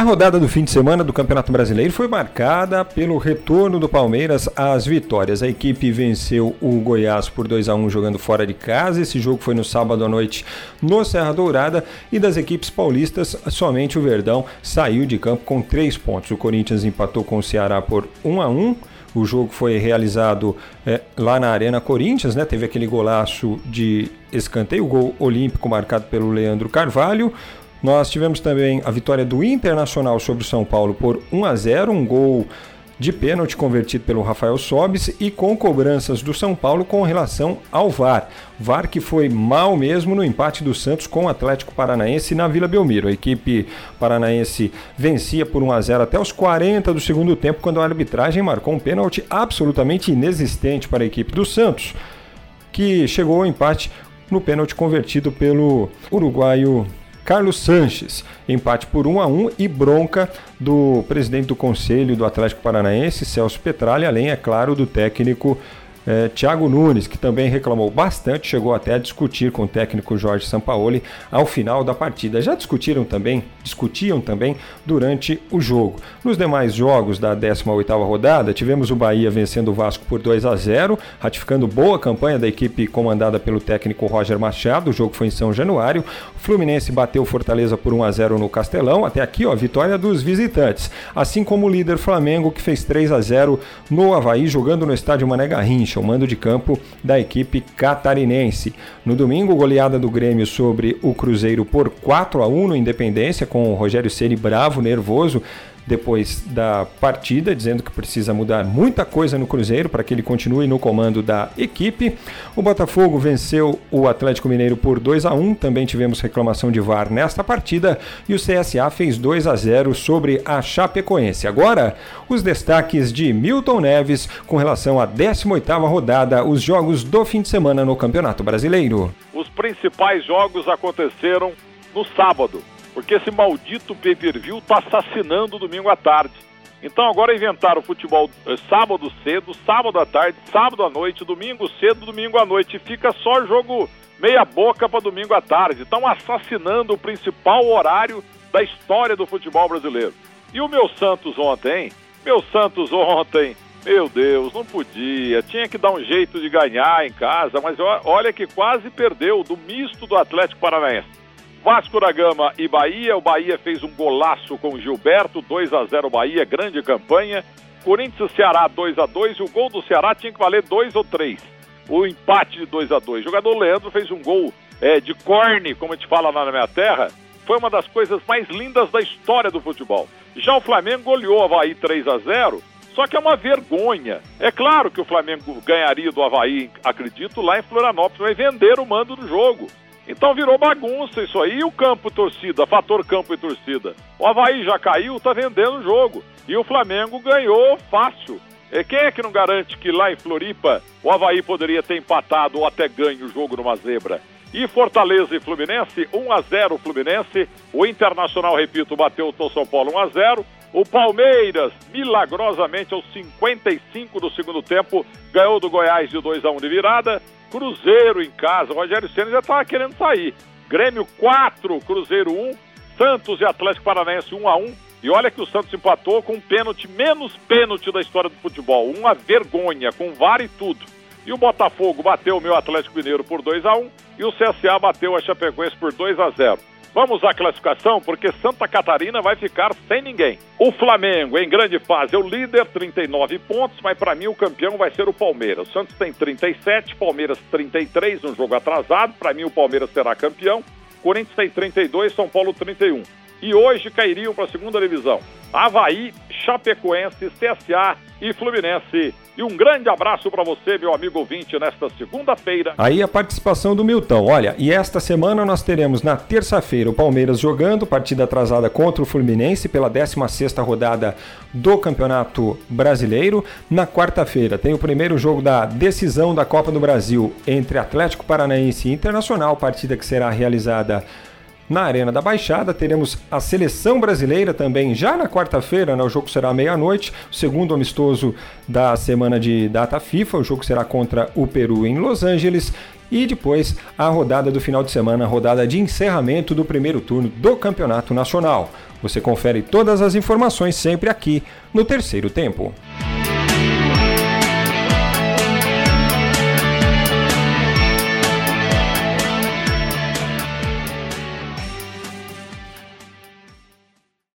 A rodada do fim de semana do Campeonato Brasileiro foi marcada pelo retorno do Palmeiras às vitórias. A equipe venceu o Goiás por 2 a 1 jogando fora de casa. Esse jogo foi no sábado à noite no Serra Dourada e das equipes paulistas, somente o Verdão saiu de campo com três pontos. O Corinthians empatou com o Ceará por 1 a 1. O jogo foi realizado é, lá na Arena Corinthians, né? Teve aquele golaço de escanteio, o gol olímpico marcado pelo Leandro Carvalho. Nós tivemos também a vitória do Internacional sobre o São Paulo por 1 a 0, um gol de pênalti convertido pelo Rafael Sobis e com cobranças do São Paulo com relação ao VAR. VAR que foi mal mesmo no empate do Santos com o Atlético Paranaense na Vila Belmiro. A equipe paranaense vencia por 1 a 0 até os 40 do segundo tempo, quando a arbitragem marcou um pênalti absolutamente inexistente para a equipe do Santos, que chegou ao empate no pênalti convertido pelo uruguaio Carlos Sanches, empate por 1 a 1 e bronca do presidente do Conselho do Atlético Paranaense, Celso Petralha, além, é claro, do técnico é, Thiago Nunes, que também reclamou bastante, chegou até a discutir com o técnico Jorge Sampaoli ao final da partida. Já discutiram também, discutiam também durante o jogo. Nos demais jogos da 18ª rodada, tivemos o Bahia vencendo o Vasco por 2 a 0, ratificando boa campanha da equipe comandada pelo técnico Roger Machado. O jogo foi em São Januário. O Fluminense bateu Fortaleza por 1 a 0 no Castelão. Até aqui, ó, vitória dos visitantes. Assim como o líder Flamengo, que fez 3 a 0 no Havaí, jogando no estádio Mané Garrincha o mando de campo da equipe catarinense. No domingo, goleada do Grêmio sobre o Cruzeiro por 4 a 1 no Independência, com o Rogério Ceni bravo, nervoso, depois da partida, dizendo que precisa mudar muita coisa no Cruzeiro para que ele continue no comando da equipe. O Botafogo venceu o Atlético Mineiro por 2 a 1. Também tivemos reclamação de VAR nesta partida e o CSA fez 2 a 0 sobre a Chapecoense. Agora, os destaques de Milton Neves com relação à 18ª rodada, os jogos do fim de semana no Campeonato Brasileiro. Os principais jogos aconteceram no sábado porque esse maldito pay-per-view está assassinando domingo à tarde. Então agora inventaram o futebol eh, sábado cedo, sábado à tarde, sábado à noite, domingo cedo, domingo à noite. Fica só jogo meia boca para domingo à tarde. Estão assassinando o principal horário da história do futebol brasileiro. E o meu Santos ontem, meu Santos ontem, meu Deus, não podia. Tinha que dar um jeito de ganhar em casa, mas olha que quase perdeu do misto do Atlético Paranaense. Vasco da Gama e Bahia. O Bahia fez um golaço com o Gilberto, 2 a 0 Bahia, grande campanha. Corinthians e Ceará 2 a 2 e o gol do Ceará tinha que valer 2 ou 3. O empate de 2 a 2 O jogador Leandro fez um gol é, de corne, como a gente fala lá na minha terra. Foi uma das coisas mais lindas da história do futebol. Já o Flamengo goleou o Havaí 3 a 0 só que é uma vergonha. É claro que o Flamengo ganharia do Havaí, acredito, lá em Florianópolis, vai vender o mando do jogo. Então virou bagunça isso aí. E o campo torcida, fator campo e torcida. O Havaí já caiu, tá vendendo o jogo. E o Flamengo ganhou fácil. E quem é que não garante que lá em Floripa o Havaí poderia ter empatado ou até ganho o jogo numa zebra? E Fortaleza e Fluminense, 1 a 0 Fluminense. O Internacional, repito, bateu o São Paulo 1 a 0. O Palmeiras, milagrosamente aos 55 do segundo tempo, ganhou do Goiás de 2 a 1 de virada. Cruzeiro em casa. O Rogério Senna já estava querendo sair. Grêmio 4, Cruzeiro 1. Santos e Atlético Paranaense 1 a 1 E olha que o Santos empatou com um pênalti menos pênalti da história do futebol. Uma vergonha, com VAR e tudo. E o Botafogo bateu o meu Atlético Mineiro por 2 a 1 e o CSA bateu a Chapecoense por 2 a 0. Vamos à classificação, porque Santa Catarina vai ficar sem ninguém. O Flamengo, em grande fase, é o líder, 39 pontos, mas para mim o campeão vai ser o Palmeiras. O Santos tem 37, Palmeiras 33, um jogo atrasado. Para mim o Palmeiras será campeão. Corinthians tem 32, São Paulo 31. E hoje cairiam para a segunda divisão. Havaí, Chapecoense, CSA e Fluminense. E um grande abraço para você, meu amigo ouvinte, nesta segunda-feira. Aí a participação do Milton. Olha, e esta semana nós teremos na terça-feira o Palmeiras jogando, partida atrasada contra o Fluminense pela 16ª rodada do Campeonato Brasileiro. Na quarta-feira tem o primeiro jogo da decisão da Copa do Brasil entre Atlético Paranaense e Internacional, partida que será realizada na Arena da Baixada. Teremos a seleção brasileira também já na quarta-feira, né? o jogo será meia-noite, o segundo amistoso da semana de data FIFA. O jogo será contra o Peru em Los Angeles. e depois a rodada do final de semana, a rodada de encerramento do primeiro turno do Campeonato Nacional. Você confere todas as informações sempre aqui no terceiro tempo.